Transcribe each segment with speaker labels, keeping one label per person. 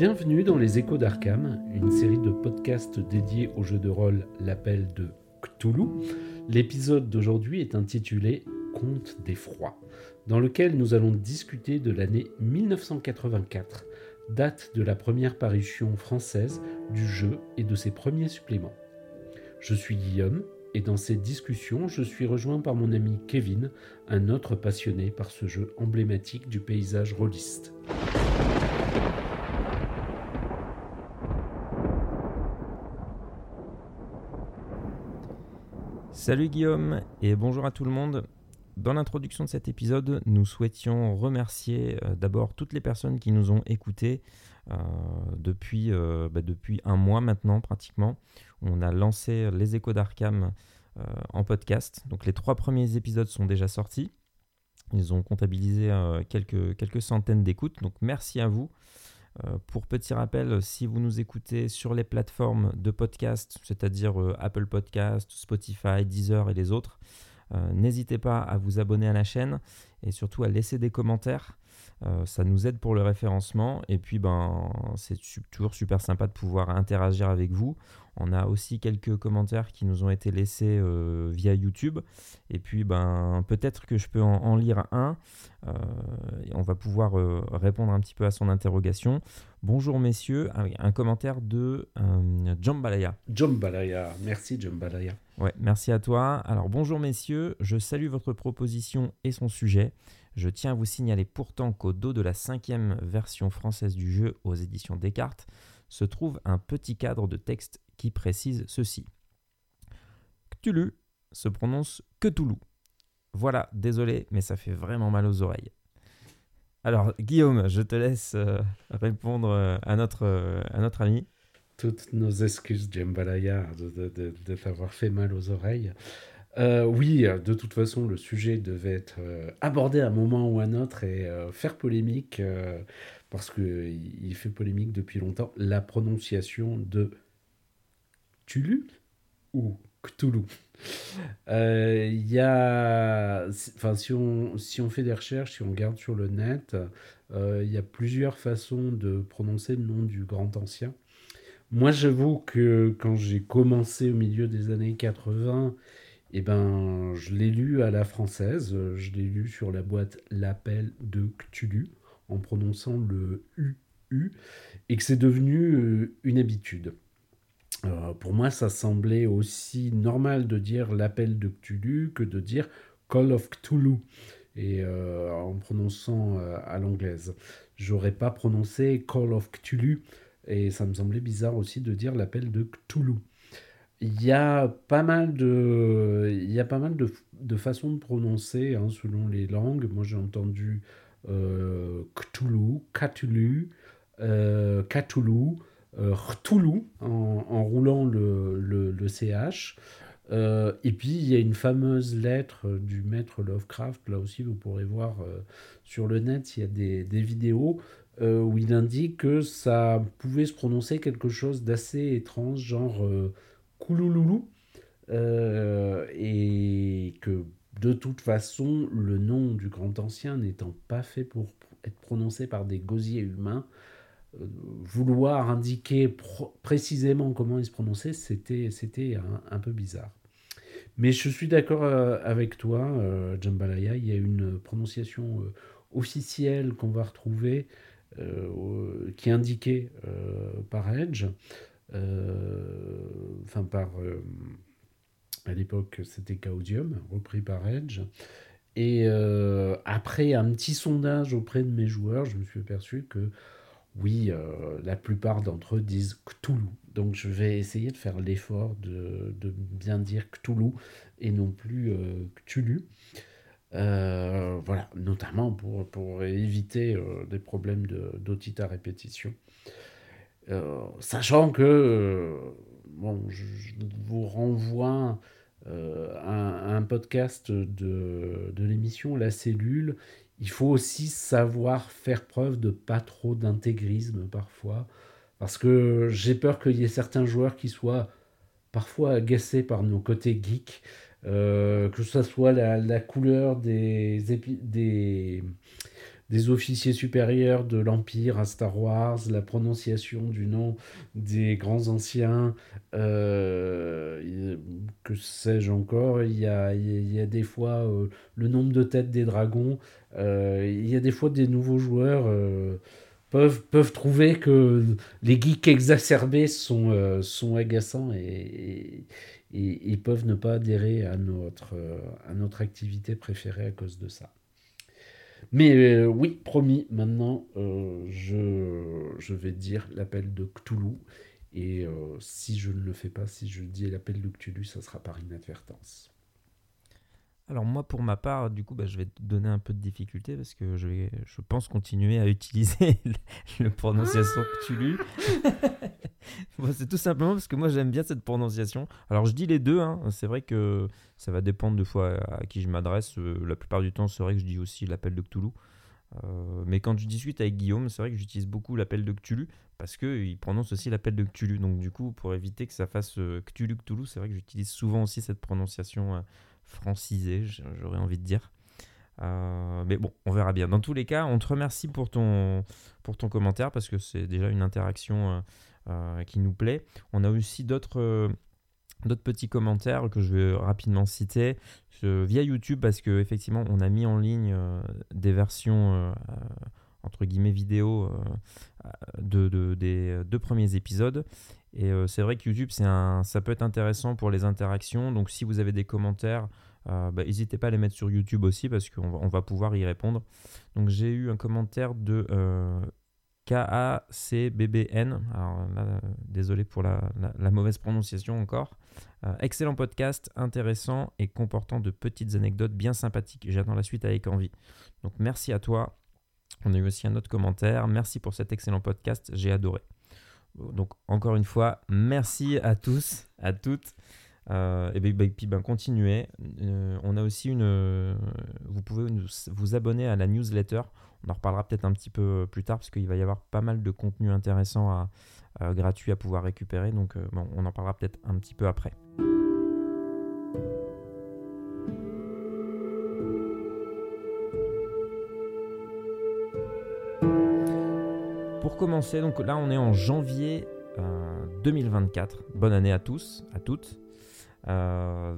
Speaker 1: Bienvenue dans les Échos d'Arkham, une série de podcasts dédiés au jeu de rôle L'appel de Cthulhu. L'épisode d'aujourd'hui est intitulé Conte des froids, dans lequel nous allons discuter de l'année 1984, date de la première parution française du jeu et de ses premiers suppléments. Je suis Guillaume, et dans cette discussion, je suis rejoint par mon ami Kevin, un autre passionné par ce jeu emblématique du paysage rôliste.
Speaker 2: Salut Guillaume et bonjour à tout le monde. Dans l'introduction de cet épisode, nous souhaitions remercier euh, d'abord toutes les personnes qui nous ont écoutés euh, depuis, euh, bah, depuis un mois maintenant pratiquement. On a lancé les échos d'Arkham en podcast. Donc les trois premiers épisodes sont déjà sortis. Ils ont comptabilisé quelques centaines d'écoutes. Donc merci à vous. Pour petit rappel, si vous nous écoutez sur les plateformes de podcast, c'est-à-dire Apple Podcast, Spotify, Deezer et les autres, euh, n'hésitez pas à vous abonner à la chaîne et surtout à laisser des commentaires. Euh, ça nous aide pour le référencement et puis ben, c'est toujours super sympa de pouvoir interagir avec vous. On a aussi quelques commentaires qui nous ont été laissés euh, via YouTube et puis ben, peut-être que je peux en, lire un. et on va pouvoir répondre un petit peu à son interrogation. Bonjour messieurs, ah un commentaire de Jambalaya.
Speaker 1: Jambalaya, merci Jambalaya.
Speaker 2: Ouais, merci à toi. Alors bonjour messieurs, je salue votre proposition et son sujet. Je tiens à vous signaler pourtant qu'au dos de la cinquième version française du jeu aux éditions Descartes se trouve un petit cadre de texte qui précise ceci. Cthulhu se prononce Cthulhu. Voilà, désolé, mais ça fait vraiment mal aux oreilles. Alors Guillaume, je te laisse euh, répondre euh, à notre, euh, à notre ami
Speaker 1: toutes nos excuses, Jambalaya, de, de, de, t'avoir fait mal aux oreilles. Euh, oui, de toute façon, le sujet devait être euh, abordé à un moment ou à un autre et euh, faire polémique, parce qu'il fait polémique depuis longtemps, la prononciation de Tulu ou Cthulhu? Y a, enfin, si on, si on fait des recherches, si on regarde sur le net, il y a plusieurs façons de prononcer le nom du grand ancien. Moi, j'avoue que quand j'ai commencé au milieu des années 80, eh ben, je l'ai lu à la française. Je l'ai lu sur la boîte L'appel de Cthulhu, en prononçant le UU, et que c'est devenu euh, une habitude. Euh, pour moi, ça semblait aussi normal de dire l'appel de Cthulhu que de dire Call of Cthulhu, et euh, en prononçant à l'anglaise. J'aurais pas prononcé Call of Cthulhu et ça me semblait bizarre aussi de dire l'appel de Cthulhu. Il y a pas mal de, il y a pas mal de, de façons de prononcer hein, selon les langues. Moi, j'ai entendu euh, Cthulhu, Cthulhu, euh, Cthulhu, euh, en, en, roulant le, le, le CH. Euh, et puis, il y a une fameuse lettre du maître Lovecraft. Là aussi, vous pourrez voir euh, sur le net, il y a des, des vidéos euh, où il indique que ça pouvait se prononcer quelque chose d'assez étrange, genre Koulouloulou, euh, et que de toute façon, le nom du grand ancien n'étant pas fait pour être prononcé par des gosiers humains, vouloir indiquer précisément comment il se prononçait, c'était, c'était un, peu bizarre. Mais je suis d'accord avec toi, Jambalaya, il y a une prononciation officielle qu'on va retrouver euh, qui est indiqué euh, par Edge, euh, enfin par à l'époque c'était Caudium, repris par Edge. Et après un petit sondage auprès de mes joueurs, je me suis aperçu que oui, la plupart d'entre eux disent Cthulhu. Donc je vais essayer de faire l'effort de, de, bien dire Cthulhu et non plus Cthulhu. Euh, voilà, notamment pour, pour éviter euh, des problèmes d'otite à répétition. Euh, sachant que, bon, je, vous renvoie à un podcast de, de l'émission La Cellule. Il faut aussi savoir faire preuve de pas trop d'intégrisme parfois, parce que j'ai peur qu'il y ait certains joueurs qui soient parfois agacés par nos côtés geeks euh, que ce soit la, la couleur des, des, des officiers supérieurs de l'Empire à Star Wars, la prononciation du nom des grands anciens, euh, que sais-je encore, il y a, il y a des fois euh, le nombre de têtes des dragons, euh, il y a des fois des nouveaux joueurs peuvent, peuvent trouver que les geeks exacerbés sont, sont agaçants et, et, et, peuvent ne pas adhérer à notre, à notre activité préférée à cause de ça. Mais euh, oui, promis, maintenant, euh, je, vais dire l'appel de Cthulhu. Et euh, si je ne le fais pas, si je dis l'appel de Cthulhu, ça sera par inadvertance.
Speaker 2: Alors moi, pour ma part, du coup, bah, je vais te donner un peu de difficulté parce que je, vais, je pense continuer à utiliser le, prononciation Cthulhu. c'est tout simplement parce que moi, j'aime bien cette prononciation. Alors je dis les deux, hein. c'est vrai que ça va dépendre de fois à qui je m'adresse. Euh, la plupart du temps, c'est vrai que je dis aussi l'appel de Cthulhu. Euh, mais quand je discute avec Guillaume, c'est vrai que j'utilise beaucoup l'appel de Cthulhu parce qu'il prononce aussi l'appel de Cthulhu. Donc du coup, pour éviter que ça fasse euh, Cthulhu Cthulhu, c'est vrai que j'utilise souvent aussi cette prononciation francisé, j'aurais envie de dire. Euh, mais bon, on verra bien. Dans tous les cas, on te remercie pour ton, pour ton commentaire parce que c'est déjà une interaction euh, euh, qui nous plaît. On a aussi d'autres petits commentaires que je vais rapidement citer via YouTube parce que effectivement on a mis en ligne des versions entre guillemets vidéo de, des deux premiers épisodes et euh, c'est vrai que YouTube, un, ça peut être intéressant pour les interactions. Donc si vous avez des commentaires, euh, bah, n'hésitez pas à les mettre sur YouTube aussi parce qu'on va, on va pouvoir y répondre. Donc j'ai eu un commentaire de euh, KACBBN. Alors là, désolé pour la, la, mauvaise prononciation encore. excellent podcast, intéressant et comportant de petites anecdotes bien sympathiques. J'attends la suite avec envie. Donc merci à toi. On a eu aussi un autre commentaire. Merci pour cet excellent podcast, j'ai adoré. Donc encore une fois, merci à tous, à toutes. Euh, et, ben, puis ben, continuez. Euh, on a aussi une. vous pouvez vous abonner à la newsletter. On en reparlera peut-être un petit peu plus tard parce qu'il va y avoir pas mal de contenu intéressant à, gratuit à pouvoir récupérer. Donc euh, bon, on en parlera peut-être un petit peu après. Pour commencer, donc là on est en janvier 2024. Euh, Bonne année à tous, à toutes. Euh,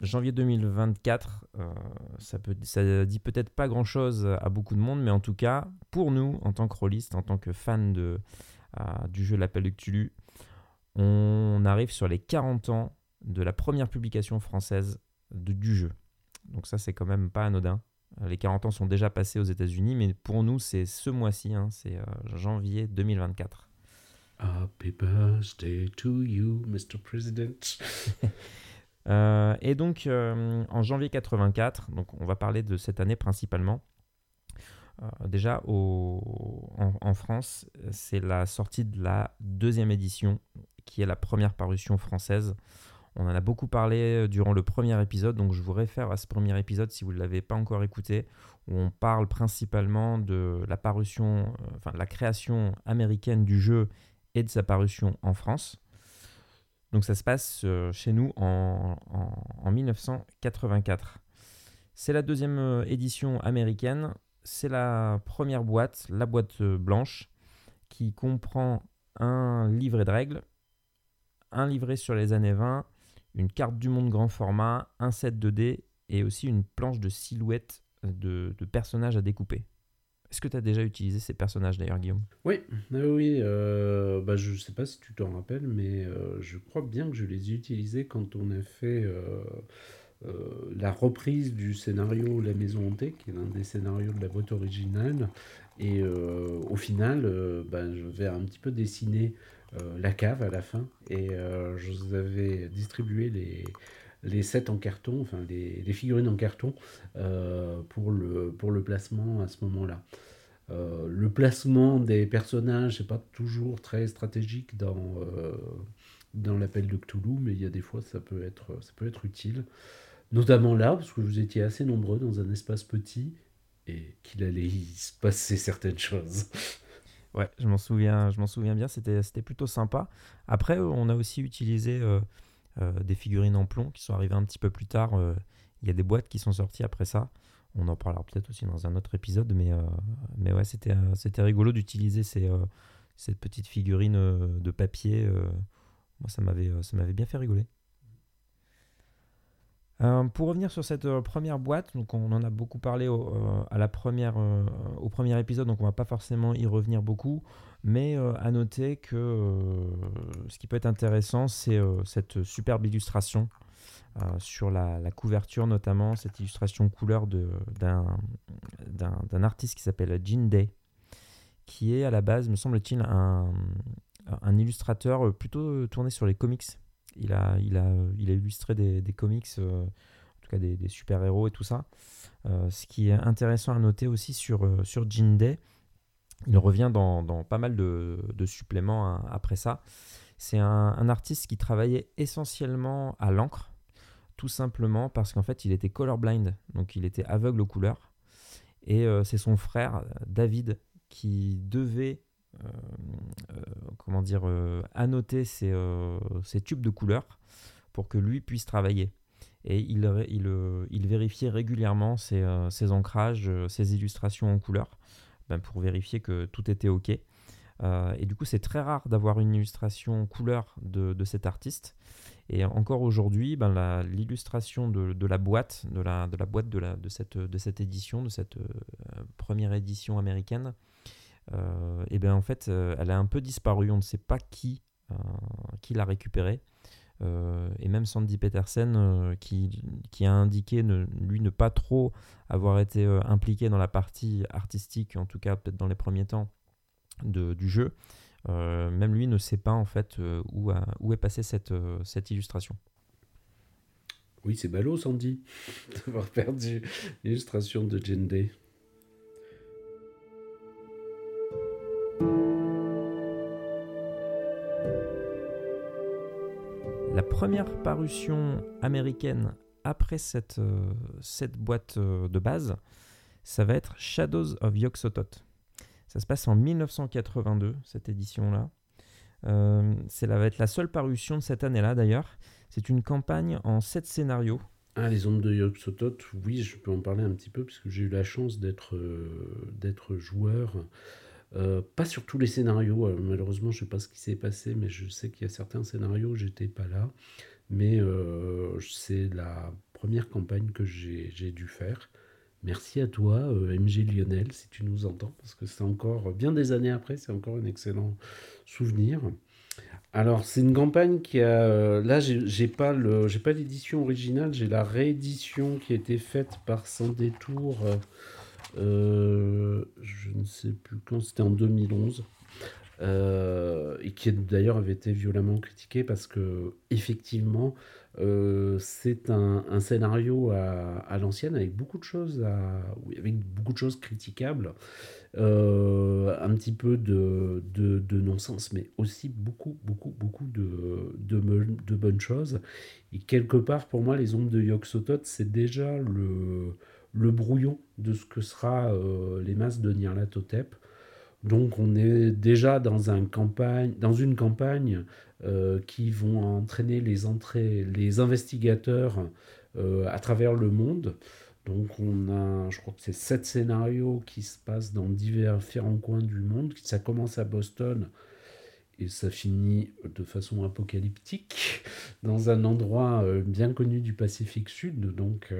Speaker 2: janvier 2024, euh, ça, peut, ça dit peut-être pas grand-chose à beaucoup de monde, mais en tout cas, pour nous, en tant que rôlistes, en tant que fans de, du jeu L'Appel de Cthulhu, on arrive sur les 40 ans de la première publication française du jeu. Donc ça, c'est quand même pas anodin. Euh, les 40 ans sont déjà passés aux États-Unis, mais pour nous, c'est ce mois-ci, hein, c'est euh, janvier 2024.
Speaker 1: Happy birthday to you, Mr. President.
Speaker 2: Euh, et donc, en janvier 84, donc on va parler de cette année principalement. déjà, au, en, en, France, c'est la sortie de la deuxième édition, qui est la première parution française. On en a beaucoup parlé euh, durant le premier épisode, donc je vous réfère à ce premier épisode si vous ne l'avez pas encore écouté, où on parle principalement de la parution, euh, de la création américaine du jeu et de sa parution en France. Donc ça se passe euh, chez nous en, 1984. C'est la deuxième édition américaine, c'est la première boîte, la boîte blanche, qui comprend un livret de règles, un livret sur les années 20, une carte du monde grand format, un set 2D et aussi une planche de silhouettes de, personnages à découper. Est-ce que tu as déjà utilisé ces personnages d'ailleurs, Guillaume?
Speaker 1: Oui, oui. Euh, bah, je ne sais pas si tu t'en rappelles, mais euh, je crois bien que je les ai utilisés quand on a fait euh, la reprise du scénario La Maison Hantée, qui est l'un des scénarios de la boîte originale. Et au final, bah, je vais un petit peu dessiner euh, la cave à la fin. Et euh, je vous avais distribué les, les sets en carton, enfin les, figurines en carton euh, pour, le, pour le placement à ce moment-là. le placement des personnages n'est pas toujours très stratégique dans, dans l'appel de Cthulhu, mais il y a des fois ça peut être, ça peut être utile. Notamment là, parce que vous étiez assez nombreux dans un espace petit et qu'il allait y se passer certaines choses.
Speaker 2: Ouais, je m'en souviens, je m'en souviens bien, c'était, plutôt sympa. Après, on a aussi utilisé euh, euh, des figurines en plomb qui sont arrivées un petit peu plus tard. Euh, il y a des boîtes qui sont sorties après ça. On en parlera peut-être aussi dans un autre épisode, mais, mais ouais, c'était, c'était rigolo d'utiliser ces, cette petite figurine de papier. moi, ça m'avait, ça m'avait bien fait rigoler. Euh, pour revenir sur cette euh, première boîte, donc on en a beaucoup parlé au, euh, à la première, au premier épisode, donc on va pas forcément y revenir beaucoup, mais à noter que ce qui peut être intéressant, c'est cette superbe illustration sur la, couverture notamment, cette illustration couleur d'un artiste qui s'appelle Jean Day, qui est à la base, me semble-t-il, un illustrateur plutôt tourné sur les comics il a, il a, il a illustré des, comics, euh, en tout cas des, super-héros et tout ça. Euh, ce qui est intéressant à noter aussi sur, euh, sur Day, il revient dans, dans pas mal de, de suppléments hein, après ça. C'est un, artiste qui travaillait essentiellement à l'encre, tout simplement parce qu'en fait il était colorblind, donc il était aveugle aux couleurs. Et c'est son frère David qui devait comment dire, euh, annoter ses, tubes de couleurs pour que lui puisse travailler. Et il, il, vérifiait régulièrement ses, ancrages, ses illustrations en couleur, ben pour vérifier que tout était OK. et du coup, c'est très rare d'avoir une illustration couleur de, de, cet artiste. Et encore aujourd'hui, ben l'illustration de, la boîte, de la, de la boîte de, la, cette, cette édition, de cette première édition américaine, euh, et bien en fait, euh, elle a un peu disparu. On ne sait pas qui, euh, qui l'a récupérée. et même Sandy Petersen, qui, qui, a indiqué lui ne pas trop avoir été impliqué dans la partie artistique, en tout cas peut-être dans les premiers temps de, du jeu, même lui ne sait pas en fait où, où est passée cette, cette illustration.
Speaker 1: Oui, c'est ballot, Sandy, d'avoir perdu l'illustration de Jane Day.
Speaker 2: Première parution américaine après cette, euh, cette boîte euh, de base, ça va être Shadows of Yog-Sothoth. Ça se passe en 1982, cette édition-là. Euh, ça va être la seule parution de cette année-là d'ailleurs. C'est une campagne en 7 scénarios.
Speaker 1: Ah, les ondes de Yog-Sothoth, oui, je peux en parler un petit peu, puisque j'ai eu la chance d'être d'être joueur euh, pas sur tous les scénarios, euh, malheureusement je ne sais pas ce qui s'est passé, mais je sais qu'il y a certains scénarios, j'étais pas là. Mais euh, c'est la première campagne que j'ai dû faire. Merci à toi, MG Lionel, si tu nous entends, parce que c'est encore, bien des années après, c'est encore un excellent souvenir. Alors, c'est une campagne qui a. là, j'ai pas pas l'édition originale, j'ai la réédition qui a été faite par Sans Détour euh, je ne sais plus quand, c'était en 2011. Euh, et qui d'ailleurs avait été violemment critiqué parce que effectivement euh, c'est un, scénario à, l'ancienne avec beaucoup de choses à, avec beaucoup de choses critiquables euh, un petit peu de, de, de non-sens mais aussi beaucoup beaucoup beaucoup de, de, de, bonnes choses et quelque part pour moi les ombres de Yog c'est déjà le le brouillon de ce que sera euh, les masses de Nyarlathotep. Donc on est déjà dans, une campagne euh, qui vont entraîner les, entrées, les investigateurs euh, à travers le monde. Donc on a, je crois que c'est sept scénarios qui se passent dans divers différents coins du monde. Ça commence à Boston et ça finit de façon apocalyptique dans un endroit bien connu du Pacifique Sud. Donc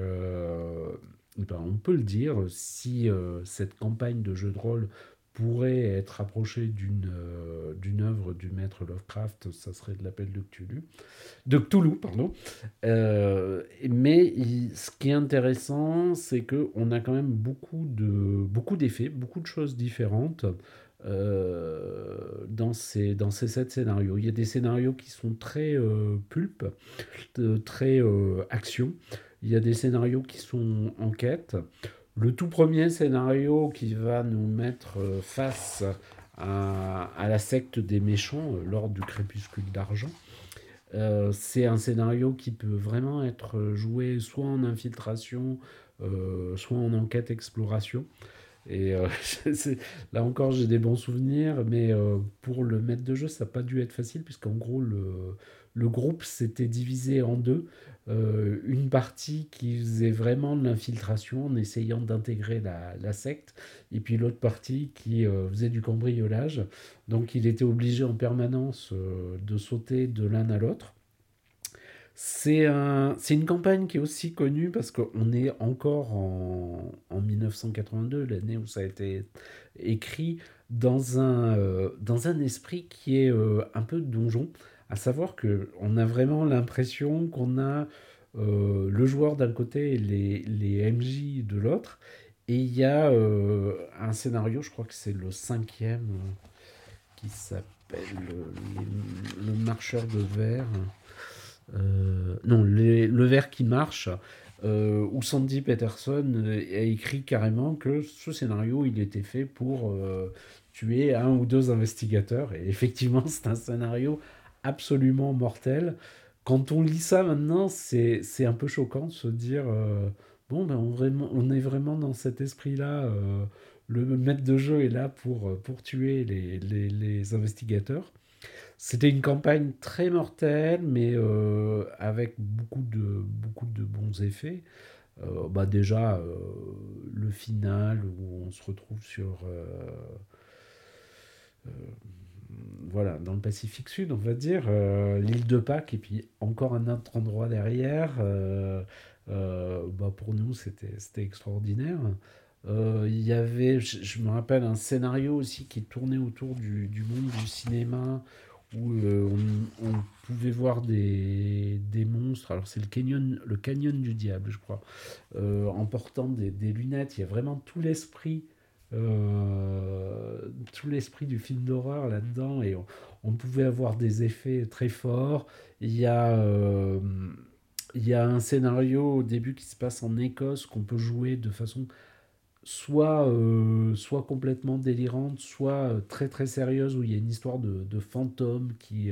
Speaker 1: ben, on peut le dire, si euh, cette campagne de jeu de rôle pourrait être rapprochée d'une euh, d'une œuvre du maître Lovecraft, ça serait de l'appel de Cthulhu, de Cthulhu, pardon. Euh, mais ce qui est intéressant, c'est que on a quand même beaucoup de beaucoup d'effets, beaucoup de choses différentes. dans, ces, dans ces sept scénarios. Il y a des scénarios qui sont très pulp, très action. Il y a des scénarios qui sont en quête. Le tout premier scénario qui va nous mettre euh, face à, la secte des méchants euh, lors du crépuscule d'argent. Euh, c'est un scénario qui peut vraiment être joué soit en infiltration, soit en enquête exploration. Et là encore, j'ai des bons souvenirs, mais pour le maître de jeu, ça n'a pas dû être facile, puisqu'en gros, le, le groupe s'était divisé en deux. Euh, une partie qui faisait vraiment de l'infiltration en essayant d'intégrer la, secte, et puis l'autre partie qui euh, faisait du cambriolage. Donc il était obligé en permanence euh, de sauter de l'un à l'autre. C'est un, une campagne qui est aussi connue parce qu'on est encore en, en 1982, l'année où ça a été écrit, dans un, dans un esprit qui est un peu donjon. À savoir qu'on a vraiment l'impression qu'on a euh, le joueur d'un côté et les, les MJ de l'autre. Et il y a euh, un scénario, je crois que c'est le cinquième, euh, qui s'appelle le, marcheur de verre. non, le verre qui marche, où Sandy Peterson a écrit carrément que ce scénario, il était fait pour tuer un ou deux investigateurs. Et effectivement, c'est un scénario absolument mortel. Quand on lit ça maintenant, c'est un peu choquant de se dire euh, bon, ben on, vraiment, on est vraiment dans cet esprit-là. Euh, le maître de jeu est là pour, euh, pour tuer les, les, les investigateurs. C'était une campagne très mortelle, mais avec beaucoup de, beaucoup de bons effets. bah déjà, le final où on se retrouve sur voilà, dans le Pacifique Sud, on va dire, euh, l'île de Pâques, et puis encore un autre endroit derrière. Euh, euh, bah pour nous, c'était extraordinaire. Il y avait, je, me rappelle, un scénario aussi qui tournait autour du, du monde du cinéma, où on, pouvait voir des, des monstres. Alors, c'est le canyon, le canyon du diable, je crois, en portant des, des lunettes. Il y a vraiment tout l'esprit euh, tout l'esprit du film d'horreur là-dedans et on, pouvait avoir des effets très forts. Il y a, euh, il y a un scénario au début qui se passe en Écosse qu'on peut jouer de façon soit, euh, soit complètement délirante, soit très très sérieuse où il y a une histoire de, de fantômes qui,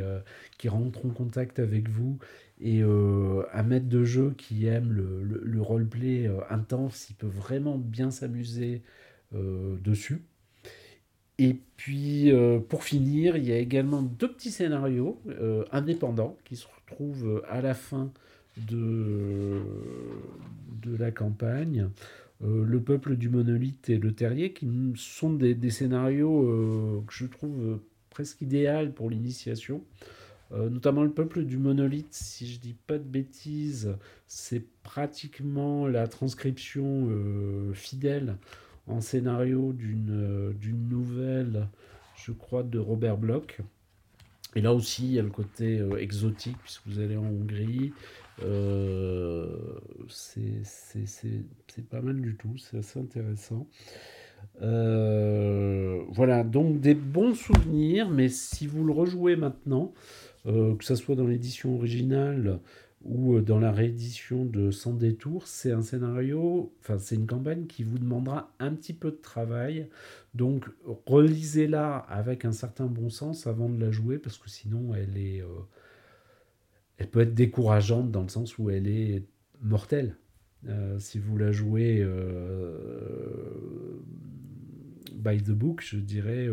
Speaker 1: qui rentrent en contact avec vous et un maître de jeu qui aime le, le, le roleplay intense, il peut vraiment bien s'amuser euh, dessus. Et puis, euh, pour finir, il y a également deux petits scénarios euh, indépendants qui se retrouvent à la fin de, de la campagne. le peuple du monolithe et le terrier, qui sont des, des scénarios que je trouve presque idéal pour l'initiation. notamment le peuple du monolithe, si je dis pas de bêtises, c'est pratiquement la transcription fidèle en scénario d'une d'une nouvelle, je crois, de Robert Bloch. Et là aussi, il y a le côté euh, exotique, puisque vous allez en Hongrie. Euh, c'est pas mal du tout, c'est assez intéressant. Euh, voilà, donc des bons souvenirs, mais si vous le rejouez maintenant, que ce soit dans l'édition originale ou euh, dans la réédition de Sans détour, c'est un scénario, enfin c'est une campagne qui vous demandera un petit peu de travail. Donc relisez-la avec un certain bon sens avant de la jouer parce que sinon elle est, euh, elle peut être décourageante dans le sens où elle est mortelle. Euh, si vous la jouez by the book, je dirais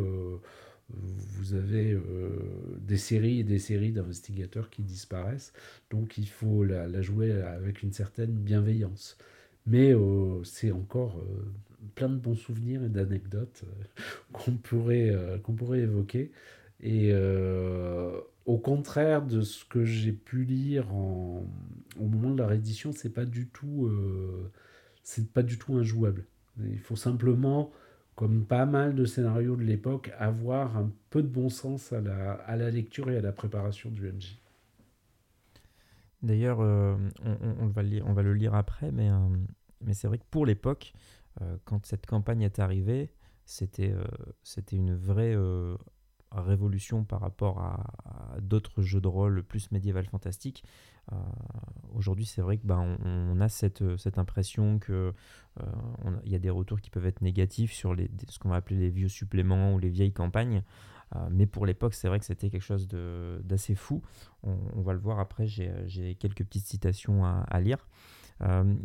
Speaker 1: vous avez euh, des séries et des séries d'investigateurs qui disparaissent. Donc il faut la, jouer avec une certaine bienveillance. Mais euh, c'est encore euh, plein de bons souvenirs et d'anecdotes qu'on pourrait, qu'on pourrait évoquer. Et au contraire de ce que j'ai pu lire au moment de la réédition, c'est pas du pas du tout injouable. Il faut simplement comme pas mal de scénarios de l'époque, avoir un peu de bon sens à la, à la lecture et à la préparation du MJ.
Speaker 2: D'ailleurs, euh, on, va le lire après, mais, euh, mais c'est vrai que pour l'époque, euh, quand cette campagne est arrivée, c'était une vraie révolution par rapport à, d'autres jeux de rôle plus médiéval fantastique. Euh, aujourd'hui, c'est vrai que ben, on, a cette, cette impression que euh, il y a des retours qui peuvent être négatifs sur les, ce qu'on va appeler les vieux suppléments ou les vieilles campagnes. Euh, mais pour l'époque, c'est vrai que c'était quelque chose d'assez fou. On, va le voir après, j'ai quelques petites citations à, lire.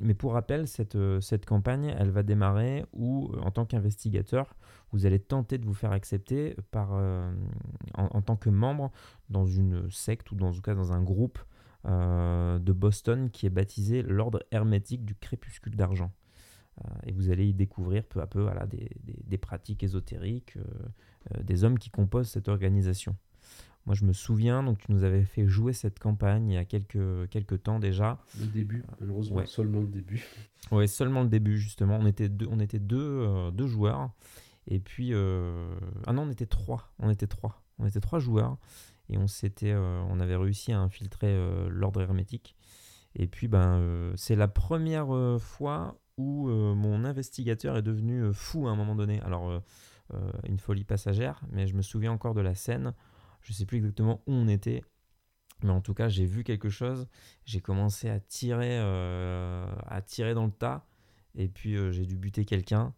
Speaker 2: Mais pour rappel, cette, cette campagne, elle va démarrer où, en tant qu'investigateur, vous allez tenter de vous faire accepter par, en, tant que membre dans une secte ou dans cas dans un groupe de Boston qui est baptisé l'Ordre hermétique du crépuscule d'argent. Euh, et vous allez y découvrir peu à peu voilà, des, des, pratiques ésotériques, euh, euh, des hommes qui composent cette organisation. Moi, je me souviens, donc tu nous avais fait jouer cette campagne il y a quelques, quelques temps déjà.
Speaker 1: Le début, malheureusement, seulement le début.
Speaker 2: Oui, seulement le début, justement. On était deux, on était deux, deux joueurs. Et puis, ah non, on était trois. On était trois. On était trois joueurs. Et on, s'était, on avait réussi à infiltrer l'ordre hermétique. Et puis, ben, c'est la première fois où euh, mon investigateur est devenu euh, fou à un moment donné. Alors, euh, une folie passagère, mais je me souviens encore de la scène. Je ne sais plus exactement où on était, mais en tout cas, j'ai vu quelque chose. J'ai commencé à tirer, à tirer dans le tas, et puis j'ai dû buter quelqu'un.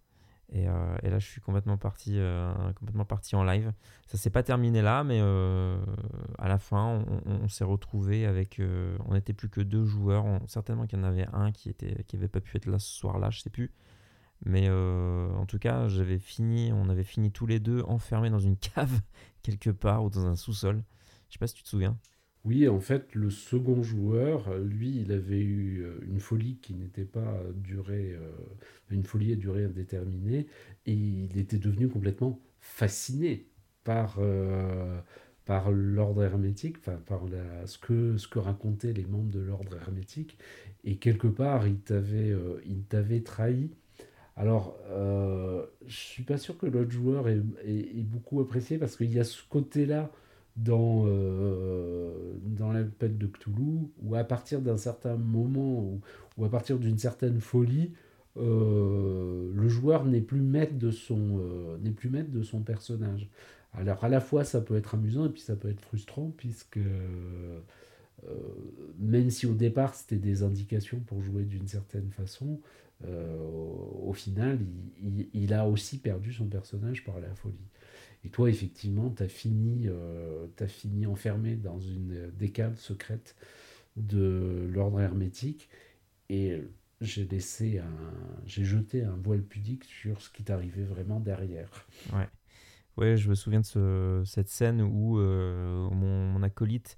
Speaker 2: Euh, et, là, je suis complètement parti, euh, complètement parti en live. Ça s'est pas terminé là, mais euh, à la fin, on, s'est retrouvé avec. on n'était plus que deux joueurs. certainement qu'il y en avait un qui était, qui avait pas pu être là ce soir-là, je sais plus. Mais en tout cas, j'avais fini, on avait fini tous les deux enfermés dans une cave quelque part ou dans un sous-sol. Je sais pas si tu te souviens.
Speaker 1: Oui, en fait, le second joueur, lui, il avait eu euh, une folie qui n'était pas durée, euh, une folie à durée indéterminée, et il était devenu complètement fasciné par, euh, par l'ordre hermétique, enfin, par ce, que, ce que racontaient les membres de l'ordre hermétique, et quelque part, il t'avait, t'avait trahi. Alors, je suis pas sûr que l'autre joueur ait beaucoup apprécié, parce qu'il y a ce côté-là dans, euh, de Cthulhu, où à partir d'un certain moment, ou, à partir d'une certaine folie, euh, le joueur n'est plus maître euh, n'est plus maître de son personnage. Alors à la fois ça peut être amusant et puis ça peut être frustrant puisque même si au départ c'était des indications pour jouer d'une certaine façon, au, final il, a aussi perdu son personnage par la folie. Et toi, effectivement, tu as, fini, euh, fini enfermé dans une des caves secrètes de l'ordre hermétique. Et j'ai laissé un, j'ai jeté un voile pudique sur ce qui t'arrivait vraiment derrière.
Speaker 2: Ouais. Ouais, je me souviens de ce, cette scène où euh, mon, acolyte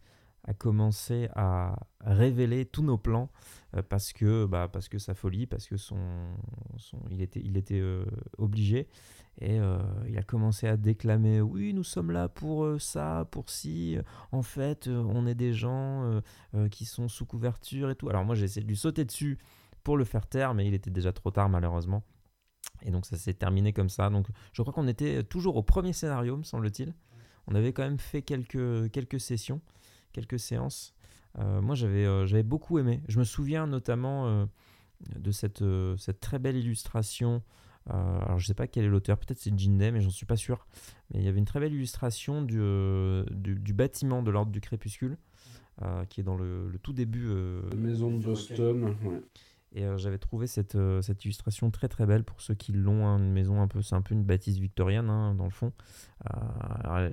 Speaker 2: a commencé à révéler tous nos plans euh, parce que bah, parce que sa folie parce que son, son il était il était euh, obligé. Et euh, il a commencé à déclamer oui nous sommes là pour ça pour ci. En fait on est des gens qui sont sous couverture et tout alors moi j'ai essayé de lui sauter dessus pour le faire taire mais il était déjà trop tard malheureusement. Et donc ça s'est terminé comme ça. Donc je crois qu'on était toujours au premier scénario me semble-t-il. On avait quand même fait quelques quelques sessions quelques séances. Euh, moi, j'avais euh, j'avais beaucoup aimé. Je me souviens notamment euh, de cette, cette très belle illustration. alors, je sais pas quel est l'auteur, peut-être c'est Jinday, mais j'en suis pas sûr. Mais il y avait une très belle illustration du, du, bâtiment de l'ordre du crépuscule, qui est dans le, tout début.
Speaker 1: La maison de Boston,
Speaker 2: Et j'avais trouvé cette, cette, illustration très très belle pour ceux qui l'ont. Hein, une maison un peu, c'est un peu une bâtisse victorienne hein, dans le fond.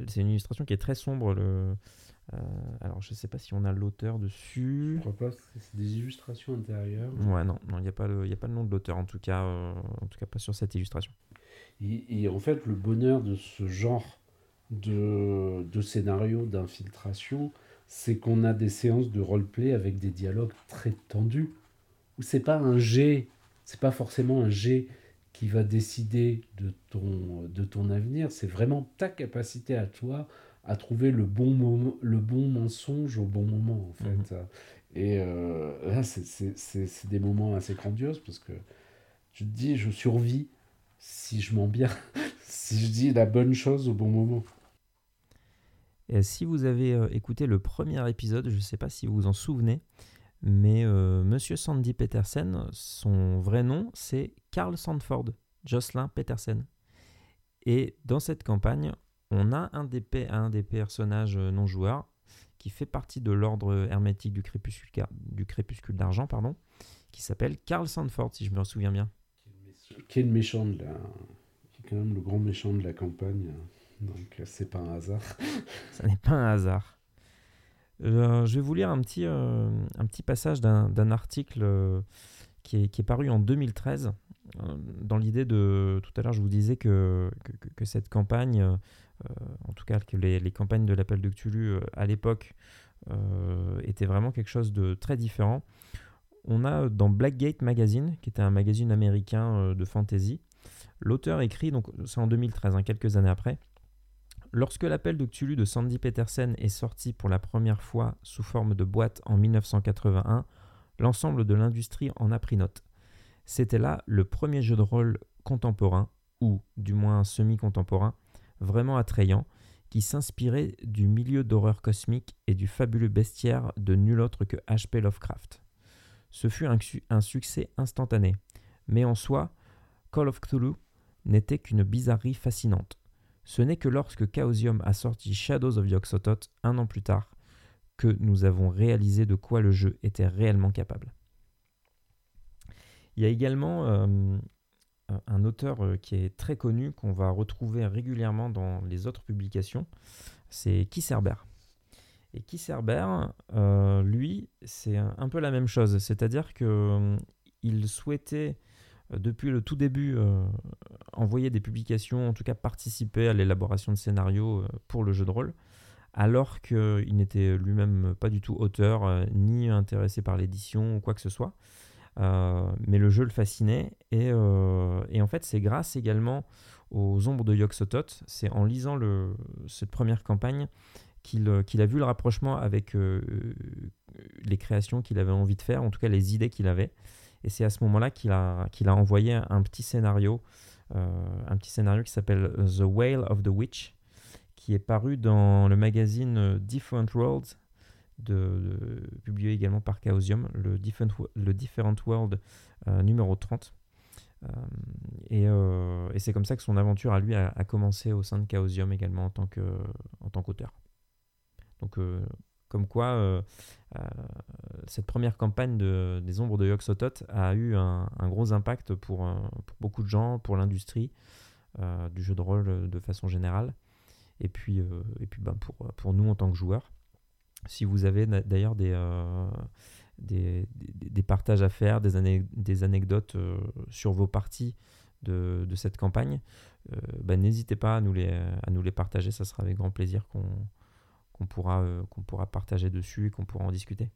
Speaker 2: c'est une illustration qui est très sombre. Le, euh, alors, je ne sais pas si on a l'auteur dessus.
Speaker 1: Je crois pas, c'est des illustrations intérieures.
Speaker 2: Ouais, non, il n'y a, pas le, a pas le nom de l'auteur, en, tout cas, euh, en tout cas pas sur cette illustration.
Speaker 1: Et, en fait, le bonheur de ce genre de, de scénario d'infiltration, c'est qu'on a des séances de roleplay avec des dialogues très tendus, où c'est pas un G, c'est pas forcément un G qui va décider de ton, de ton avenir, c'est vraiment ta capacité à toi à trouver le bon, moment, le bon mensonge au bon moment, en fait. Mhm. Et euh, là, c'est des moments assez grandioses parce que tu te dis, je survis si je mens bien, si je dis la bonne chose au bon moment.
Speaker 2: Et si vous avez euh, écouté le premier épisode, je ne sais pas si vous vous en souvenez, mais euh, Monsieur Sandy Petersen, son vrai nom, c'est Carl Sandford, Jocelyn Petersen. Et dans cette campagne, on a un des, un des personnages euh, non joueurs qui fait partie de l'ordre hermétique du crépuscule, du crépuscule d'argent, pardon, qui s'appelle Carl Sandford, si je me souviens bien.
Speaker 1: Qui est le méchant de la... Qui est quand même le grand méchant de la campagne. Donc c'est pas un hasard.
Speaker 2: Ça n'est pas un hasard. Euh, je vais vous lire un petit, euh, un petit passage d'un article qui est, paru en 2013. Dans l'idée de. Tout à l'heure, je vous disais que, que, cette campagne, en tout cas que les, campagnes de l'appel de Cthulhu à l'époque, étaient vraiment quelque chose de très différent. On a dans Blackgate Magazine, qui était un magazine américain de fantasy, l'auteur écrit, donc c'est en 2013, hein, quelques années après, Lorsque l'appel de de Sandy Petersen est sorti pour la première fois sous forme de boîte en 1981, l'ensemble de l'industrie en a pris note. C'était là le premier jeu de rôle contemporain, ou du moins semi-contemporain, vraiment attrayant, qui s'inspirait du milieu d'horreur cosmique et du fabuleux bestiaire de nul autre que H.P. Lovecraft. Ce fut un, succès instantané, mais en soi, Call of Cthulhu n'était qu'une bizarrerie fascinante. Ce n'est que lorsque Chaosium a sorti Shadows of Yogg-Sothoth un an plus tard que nous avons réalisé de quoi le jeu était réellement capable. Il y a également euh, un auteur euh, qui est très connu, qu'on va retrouver régulièrement dans les autres publications, c'est Kisserber. Et Kisserber, euh, lui, c'est un, peu la même chose, c'est-à-dire qu'il souhaitait euh, depuis le tout début, euh, envoyer des publications, en tout cas participer à l'élaboration de scénarios euh, pour le jeu de rôle, alors qu'il n'était lui-même pas du tout auteur, ni intéressé par l'édition ou quoi que ce soit. Mais le jeu le fascinait, et, en fait c'est grâce également aux ombres de yogg c'est en lisant cette première campagne qu'il a vu le rapprochement avec les créations qu'il avait envie de faire, en tout cas les idées qu'il avait. Et c'est à ce moment-là qu'il a, envoyé un petit scénario, euh, un petit scénario qui s'appelle The Whale of the Witch, qui est paru dans le magazine Different Worlds, de, publié également par Chaosium, le Different, le Different World euh, numéro 30. Euh, et, et c'est comme ça que son aventure à lui a, commencé au sein de Chaosium également en tant, qu'auteur. Donc comme quoi, euh, euh, cette première campagne des ombres de Yogg-Sothoth a eu un, gros impact pour, euh, pour, beaucoup de gens, pour l'industrie du jeu de rôle de façon générale, et puis, et puis ben pour, pour nous en tant que joueurs. Si vous avez d'ailleurs des, des, partages à faire, des, anecdotes sur vos parties de, cette campagne, ben n'hésitez pas à nous, les, partager, ça sera avec grand plaisir euh, qu'on pourra partager dessus et qu'on pourra en discuter.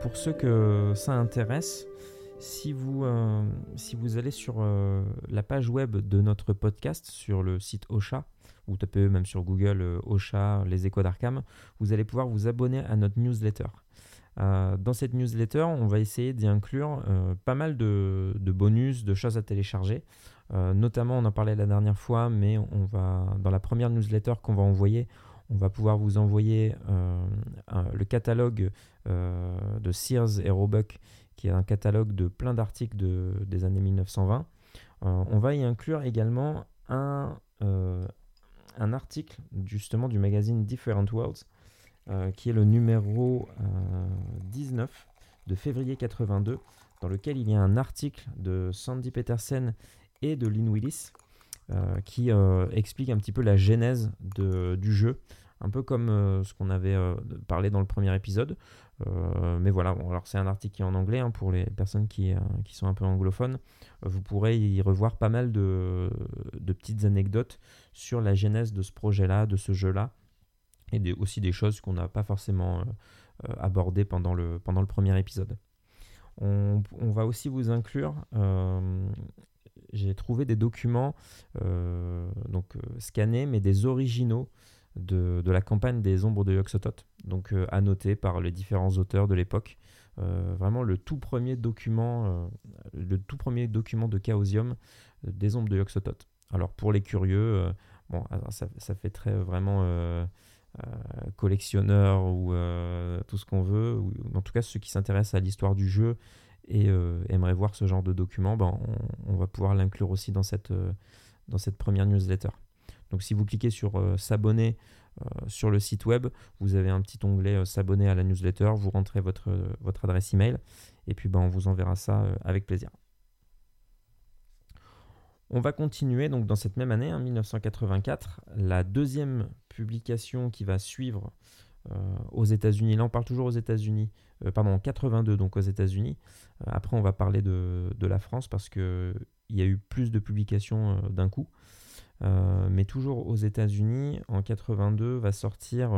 Speaker 2: Pour ceux que ça intéresse, si vous, euh, si vous allez sur euh, la page web de notre podcast, sur le site Ocha, ou tapez même sur Google Ocha, les échos d'Arkham, vous allez pouvoir vous abonner à notre newsletter. Euh, dans cette newsletter, on va essayer d'y inclure euh, pas mal de, bonus, de choses à télécharger. Euh, notamment, on en parlait la dernière fois, mais on va dans la première newsletter qu'on va envoyer, on va pouvoir vous envoyer le catalogue de Sears et Roebuck, qui est un catalogue de plein d'articles des années 1920. on va y inclure également un, un article justement du magazine Different Worlds euh, qui est le numéro 19 euh, de février 82, dans lequel il y a un article de Sandy Petersen et de Lynn Willis euh, qui explique un petit peu la genèse du jeu, un peu comme ce qu'on avait parlé dans le premier épisode. mais voilà, alors c'est un article qui est en anglais hein, pour les personnes qui, qui, sont un peu anglophones. vous pourrez y revoir pas mal de, de petites anecdotes sur la genèse de ce projet-là, de ce jeu-là, et aussi des choses qu'on n'a pas forcément euh, euh, abordées pendant le, pendant le premier épisode. On, va aussi vous inclure, euh, j'ai trouvé des documents donc scannés, mais des originaux de, de, la campagne des ombres de Yoxotot, donc annotés par les différents auteurs de l'époque. vraiment le tout premier document, le tout premier document de Chaosium des ombres de Yoxotot. Alors pour les curieux, bon, ça, ça, fait très vraiment euh, collectionneurs ou euh, tout ce qu'on veut, ou en tout cas ceux qui s'intéressent à l'histoire du jeu et euh, aimeraient voir ce genre de document, ben, on, va pouvoir l'inclure aussi dans cette, dans cette première newsletter. Donc si vous cliquez sur s'abonner sur le site web, vous avez un petit onglet s'abonner à la newsletter, vous rentrez votre, votre adresse email et puis ben, on vous enverra ça avec plaisir. On va continuer donc dans cette même année, en 1984, la deuxième publication qui va suivre euh, aux États-Unis. Là, on parle toujours aux États-Unis, euh, pardon, 82 donc aux États-Unis. Euh, après, on va parler de, la France parce qu'il y a eu plus de publications d'un coup. mais toujours aux États-Unis, en 82 va sortir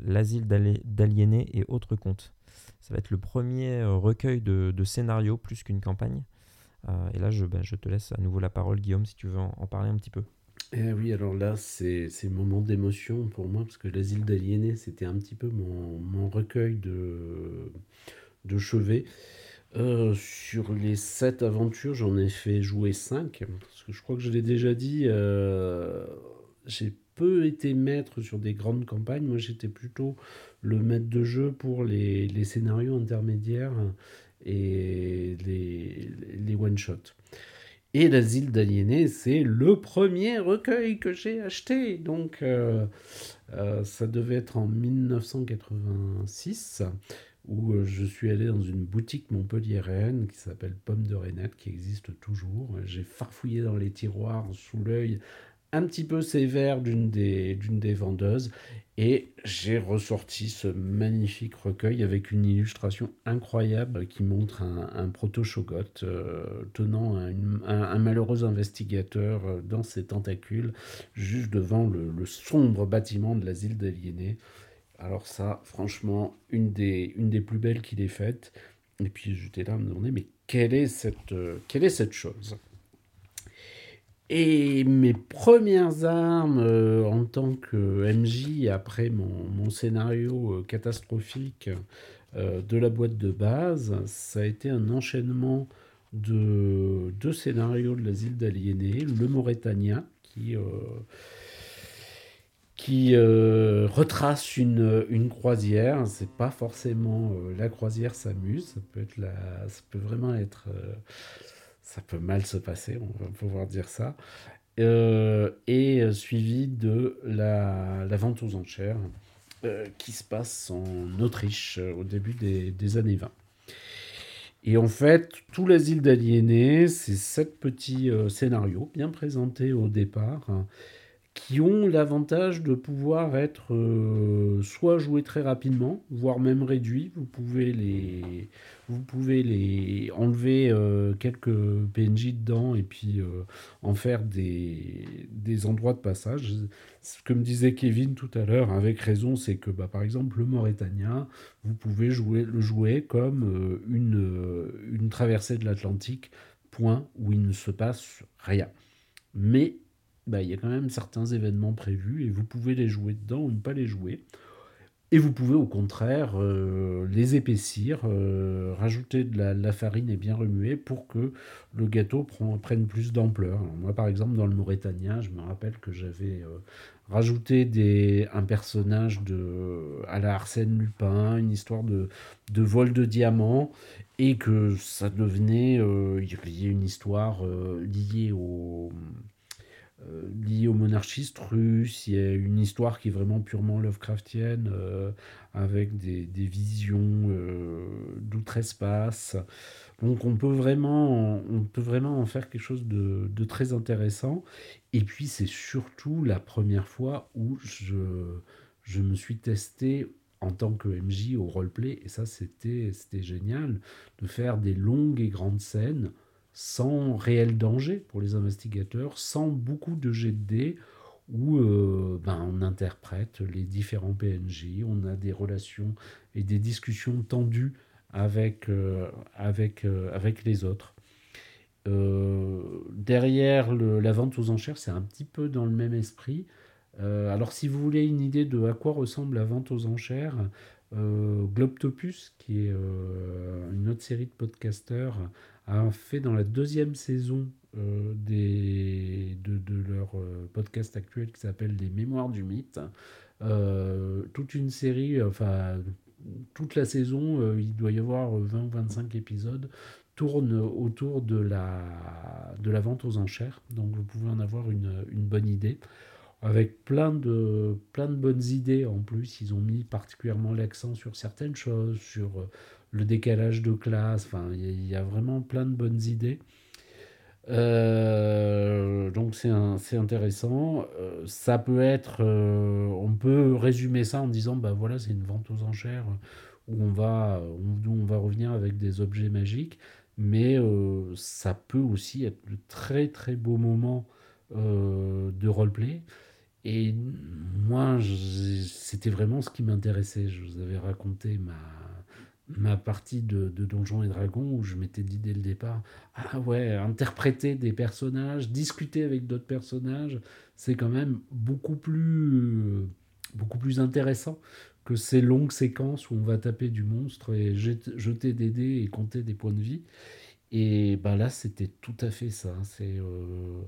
Speaker 2: L'asile d'aliénés et autres contes. Ça va être le premier recueil de, scénarios plus qu'une campagne. et là, ben, je, te laisse à nouveau la parole, Guillaume, si tu veux en parler un petit peu.
Speaker 1: Eh oui, alors là, c'est un moment d'émotion pour moi, parce que l'asile d'aliénés, c'était un petit peu mon, mon recueil de, de chevet. Euh, sur les sept aventures, j'en ai fait jouer cinq, parce que je crois que je l'ai déjà dit, euh, j'ai peu été maître sur des grandes campagnes. Moi, j'étais plutôt le maître de jeu pour les, les scénarios intermédiaires et les, les one-shots. Et l'asile d'aliénés, c'est le premier recueil que j'ai acheté. Donc, euh, euh, ça devait être en 1986, où euh, je suis allé dans une boutique montpelliéraine qui s'appelle Pomme de Renette, qui existe toujours. J'ai farfouillé dans les tiroirs sous l'œil un petit peu sévère d'une des, des vendeuses et j'ai ressorti ce magnifique recueil avec une illustration incroyable qui montre un, proto-shogot euh, tenant un, malheureux investigateur euh, dans ses tentacules juste devant le, sombre bâtiment de l'asile d'aliénés. Alors ça, franchement, une des, une des plus belles qu'il ait faites. Et puis j'étais là à me demander, mais quelle est cette, euh, quelle est cette chose? Et mes premières armes euh, en tant que MJ, après mon, scénario euh, catastrophique euh, de la boîte de base, ça a été un enchaînement de deux scénarios de l'asile d'aliénés, le Mauritania, qui, qui retrace une, une croisière. C'est pas forcément la croisière s'amuse, ça ça peut vraiment être ça peut mal se passer, on va pouvoir dire ça, euh, et euh, suivi de la, vente aux enchères euh, qui se passe en Autriche au début des, années 20. Et en fait, tout l'asile d'aliénés, c'est sept petits scénarios bien présentés au départ, hein, qui ont l'avantage de pouvoir être soit joués très rapidement, voire même réduits. Vous pouvez les, vous pouvez les enlever euh, quelques PNJ dedans et puis euh, en faire des, des, endroits de passage. Ce que me disait Kevin tout à l'heure, avec raison, c'est que bah, par exemple le Mauritania, vous pouvez jouer, le jouer comme euh, une, une traversée de l'Atlantique, point où il ne se passe rien. Mais bah, il y a quand même certains événements prévus et vous pouvez les jouer dedans ou ne pas les jouer. Et vous pouvez au contraire euh, les épaissir, euh, rajouter de la, farine et bien remuer pour que le gâteau prenne plus d'ampleur. Moi par exemple dans le Mauritanien, je me rappelle que j'avais euh, rajouté des, un personnage de, à la Arsène Lupin, une histoire de, de vol de diamants, et que ça devenait, il y a une histoire liée au lié aux monarchistes russes. Il y a une histoire qui est vraiment purement Lovecraftienne, euh, avec des, visions euh, d'outre-espace. Donc on peut, vraiment, on peut vraiment en faire quelque chose de, très intéressant. Et puis c'est surtout la première fois où je, je me suis testé en tant que MJ au roleplay. Et ça, c'était génial de faire des longues et grandes scènes sans réel danger pour les investigateurs, sans beaucoup de jets de dés, où euh, ben, on interprète les différents PNJ, on a des relations et des discussions tendues avec, euh, avec, euh, avec les autres. derrière la vente aux enchères, c'est un petit peu dans le même esprit. Alors si vous voulez une idée de à quoi ressemble la vente aux enchères, Globtopus, qui est une autre série de podcasters, a fait dans la deuxième saison euh, des, de, leur euh, podcast actuel qui s'appelle Les Mémoires du Mythe, euh, toute une série, enfin toute la saison, il doit y avoir 20 ou 25 épisodes, tourne autour de la, de la vente aux enchères. Donc vous pouvez en avoir une, une bonne idée avec plein de, plein de bonnes idées en plus. Ils ont mis particulièrement l'accent sur certaines choses, sur le décalage de classe, enfin, il y, a vraiment plein de bonnes idées. donc c'est intéressant. ça peut être, on peut résumer ça en disant, bah voilà, c'est une vente aux enchères où on va, où on va revenir avec des objets magiques, mais ça peut aussi être de très très beaux moments de roleplay. Et moi, c'était vraiment ce qui m'intéressait. Je vous avais raconté ma, partie de, Donjons et Dragons où je m'étais dit dès le départ ah ouais interpréter des personnages discuter avec d'autres personnages c'est quand même beaucoup plus beaucoup plus intéressant que ces longues séquences où on va taper du monstre et jeter des dés et compter des points de vie et ben là c'était tout à fait ça euh,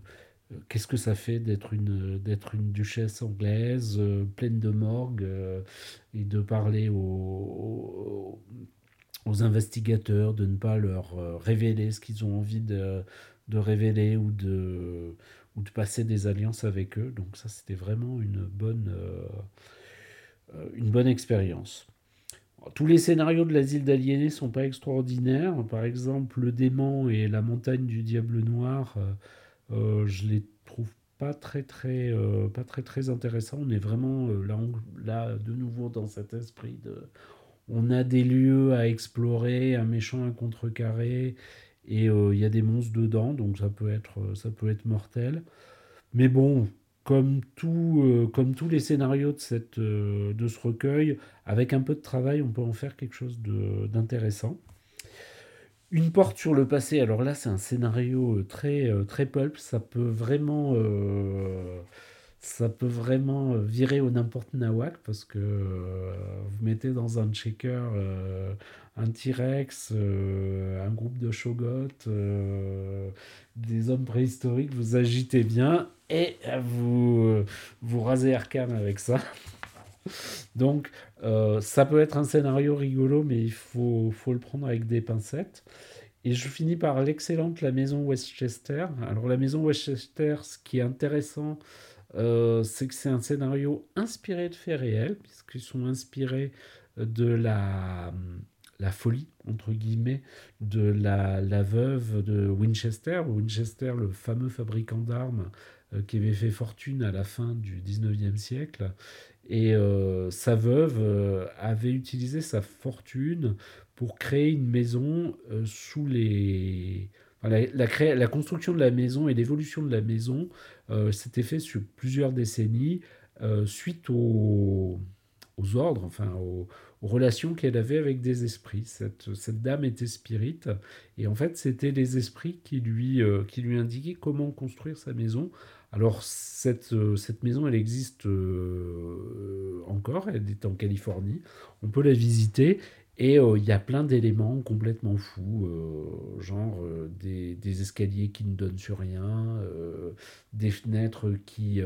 Speaker 1: qu'est-ce que ça fait d'être une, d'être une duchesse anglaise euh, pleine de morgue euh, et de parler aux, aux, investigateurs, de ne pas leur euh, révéler ce qu'ils ont envie de, de, révéler ou de, ou de passer des alliances avec eux? Donc ça, c'était vraiment une bonne, une bonne expérience. Tous les scénarios de l'asile d'aliénés sont pas extraordinaires. Par exemple, le démon et la montagne du diable noir je les trouve pas très très euh, pas très très intéressants. On est vraiment euh, là, là de nouveau dans cet esprit de on a des lieux à explorer, un méchant à contrecarrer et il y a des monstres dedans, donc ça peut être ça peut être mortel. Mais bon, comme, tout, comme tous les scénarios de, cette, de ce recueil, avec un peu de travail, on peut en faire quelque chose d'intéressant. Une porte sur le passé, alors là c'est un scénario euh, très, euh, très pulp, ça peut vraiment, euh, ça peut vraiment virer au n'importe nawak parce que vous mettez dans un checker un T-Rex, un groupe de Shogot, des hommes préhistoriques, vous agitez bien et vous, vous rasez Arkham avec ça. Donc, euh, ça peut être un scénario rigolo, mais il faut, le prendre avec des pincettes. Et je finis par l'excellente La Maison Westchester. Alors, La Maison Westchester, ce qui est intéressant, euh, c'est que c'est un scénario inspiré de faits réels, puisqu'ils sont inspirés de la, folie, entre guillemets, de la, la veuve de Winchester. Winchester, le fameux fabricant d'armes euh, qui avait fait fortune à la fin du 19e siècle et euh, sa veuve euh, avait utilisé sa fortune pour créer une maison euh, sous les... la, la, construction de la maison et l'évolution de la maison s'était fait sur plusieurs décennies suite aux, aux, ordres, enfin aux, relations qu'elle avait avec des esprits. Cette, cette, dame était spirite et en fait c'était les esprits qui lui, qui lui indiquaient comment construire sa maison alors, cette, euh, cette maison, elle existe euh, encore, elle est en Californie. On peut la visiter et euh, il y a plein d'éléments complètement fous, genre des, des, escaliers qui ne donnent sur rien, des fenêtres qui,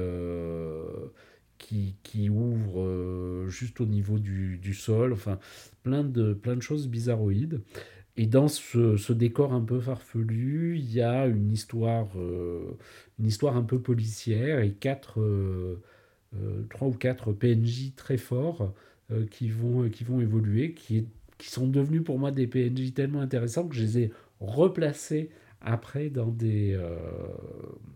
Speaker 1: qui, qui ouvrent juste au niveau du, du, sol, enfin plein de, plein de choses bizarroïdes. Et dans ce, décor un peu farfelu, il y a une histoire, euh, une histoire un peu policière et quatre, euh, euh, trois ou quatre PNJ très forts qui, vont, qui vont évoluer, qui, qui sont devenus pour moi des PNJ tellement intéressants que je les ai replacés après dans des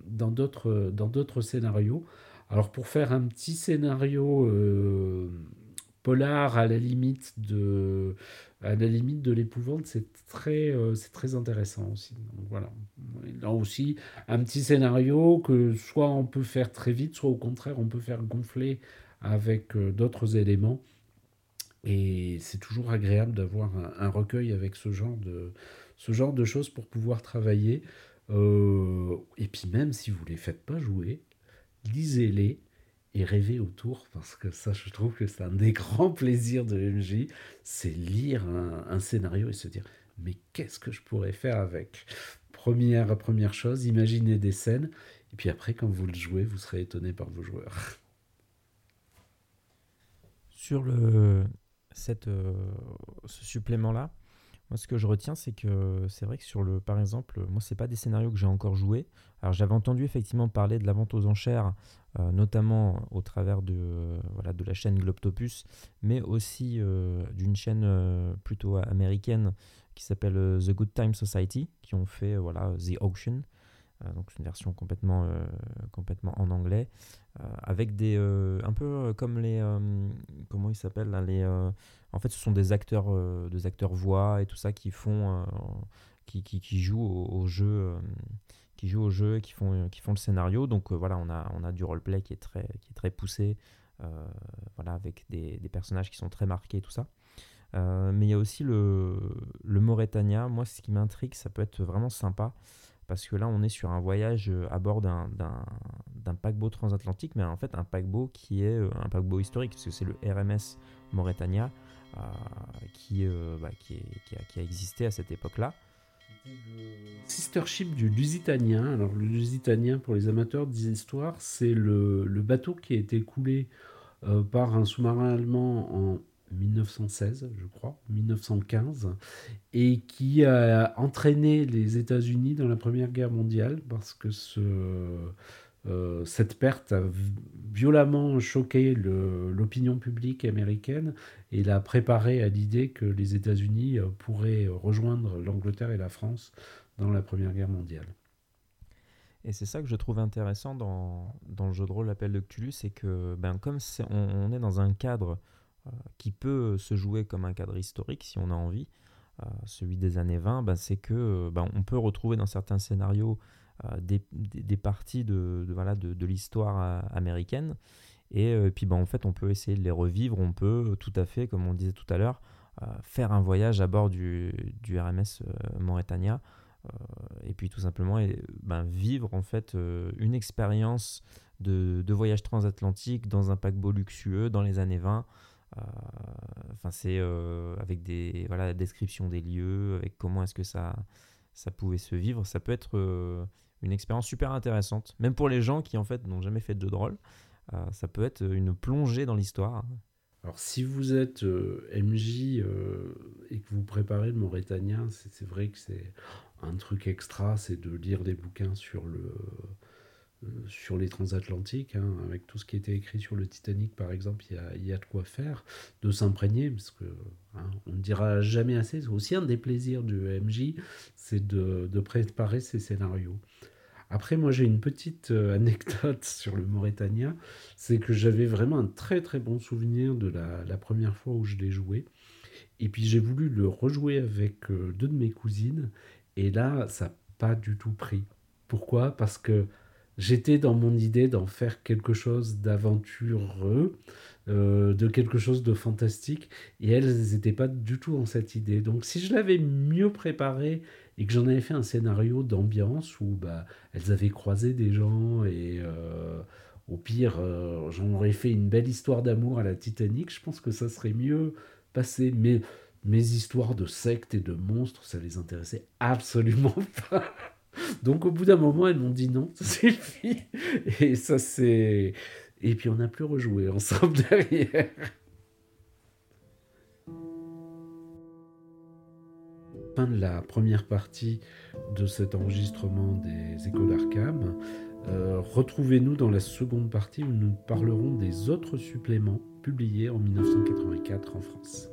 Speaker 1: dans d'autres dans d'autres scénarios. Alors pour faire un petit scénario polar à la limite de à la limite de l'épouvante, c'est très, euh, intéressant aussi. Donc, voilà. Là aussi, un petit scénario que soit on peut faire très vite, soit au contraire, on peut faire gonfler avec euh, d'autres éléments. Et c'est toujours agréable d'avoir un, recueil avec ce genre de, ce genre de choses pour pouvoir travailler. Euh, et puis même si vous ne les faites pas jouer, lisez-les et rêver autour, parce que ça, je trouve que c'est un des grands plaisirs de MJ, c'est lire un, scénario et se dire, mais qu'est-ce que je pourrais faire avec? Première, première chose, imaginez des scènes, et puis après, quand vous le jouez, vous serez étonné par vos joueurs.
Speaker 2: Sur le, cette, euh, ce supplément-là, moi, ce que je retiens, c'est que c'est vrai que sur le, par exemple, moi, c'est pas des scénarios que j'ai encore joués. Alors, j'avais entendu effectivement parler de la vente aux enchères, euh, notamment au travers de, voilà, de la chaîne Globtopus, mais aussi euh, d'une chaîne euh, plutôt américaine qui s'appelle The Good Time Society, qui ont fait voilà, The Auction. donc c'est une version complètement, complètement en anglais, avec des un peu comme les comment ils s'appellent les en fait ce sont des acteurs des acteurs voix et tout ça qui font qui, qui, qui, jouent au, jeu qui jouent au jeu qui font qui font le scénario donc voilà on a on a du roleplay qui est très qui est très poussé voilà avec des, des, personnages qui sont très marqués et tout ça euh, mais il y a aussi le, le Mauritania. Moi, ce qui m'intrigue, ça peut être vraiment sympa. Parce que là, on est sur un voyage euh, à bord d'un paquebot transatlantique, mais en fait un paquebot qui est euh, un paquebot historique, parce que c'est le RMS Mauritania qui, bah, qui, a, existé à cette époque-là.
Speaker 1: Sister ship du Lusitania. Alors, le Lusitania, pour les amateurs d'histoire, c'est le, bateau qui a été coulé par un sous-marin allemand en 1916, je crois, 1915, et qui a entraîné les États-Unis dans la Première Guerre mondiale parce que euh, cette perte a violemment choqué l'opinion publique américaine et l'a préparé à l'idée que les États-Unis euh, pourraient rejoindre l'Angleterre et la France dans la Première Guerre mondiale.
Speaker 2: Et c'est ça que je trouve intéressant dans, le jeu de rôle L'Appel de Cthulhu, c'est que ben, comme on, est dans un cadre qui peut se jouer comme un cadre historique si on a envie, euh, celui des années 20, ben, c'est que ben, on peut retrouver dans certains scénarios euh, des, des, parties de, voilà, de, de l'histoire américaine. Et, puis ben, en fait, on peut essayer de les revivre, on peut tout à fait, comme on disait tout à l'heure, faire un voyage à bord du, du RMS Mauritania. et puis tout simplement ben, vivre en fait une expérience de, de, voyage transatlantique dans un paquebot luxueux dans les années 20 euh, enfin, c'est euh, avec des voilà la description des lieux, avec comment est-ce que ça ça pouvait se vivre. Ça peut être euh, une expérience super intéressante, même pour les gens qui en fait n'ont jamais fait de jeu de rôle. ça peut être une plongée dans l'histoire.
Speaker 1: Alors si vous êtes MJ et que vous préparez le Mauritania, c'est vrai que c'est un truc extra, c'est de lire des bouquins sur le euh, sur les transatlantiques, hein, avec tout ce qui était écrit sur le Titanic par exemple, il y a, de quoi faire, de s'imprégner, parce que hein, on ne dira jamais assez, c'est aussi un des plaisirs du MJ, c'est de, préparer ses scénarios. Après, moi j'ai une petite euh, anecdote sur le Mauritania, c'est que j'avais vraiment un très très bon souvenir de la, la première fois où je l'ai joué, et puis j'ai voulu le rejouer avec euh, deux de mes cousines, et là ça n'a pas du tout pris. Pourquoi? Parce que j'étais dans mon idée d'en faire quelque chose d'aventureux, euh, de quelque chose de fantastique, et elles n'étaient pas du tout dans cette idée. Donc si je l'avais mieux préparé et que j'en avais fait un scénario d'ambiance où bah, elles avaient croisé des gens et euh, au pire euh, j'en aurais fait une belle histoire d'amour à la Titanic, je pense que ça serait mieux passé. Mais mes histoires de sectes et de monstres, ça les intéressait absolument pas. Donc au bout d'un moment, elles m'ont dit non, c'est suffit. Et ça c'est... Et puis on n'a plus rejoué ensemble derrière. Fin de la première partie de cet enregistrement des échos d'Arkham. Euh, retrouvez-nous dans la seconde partie où nous parlerons des autres suppléments publiés en 1984 en France.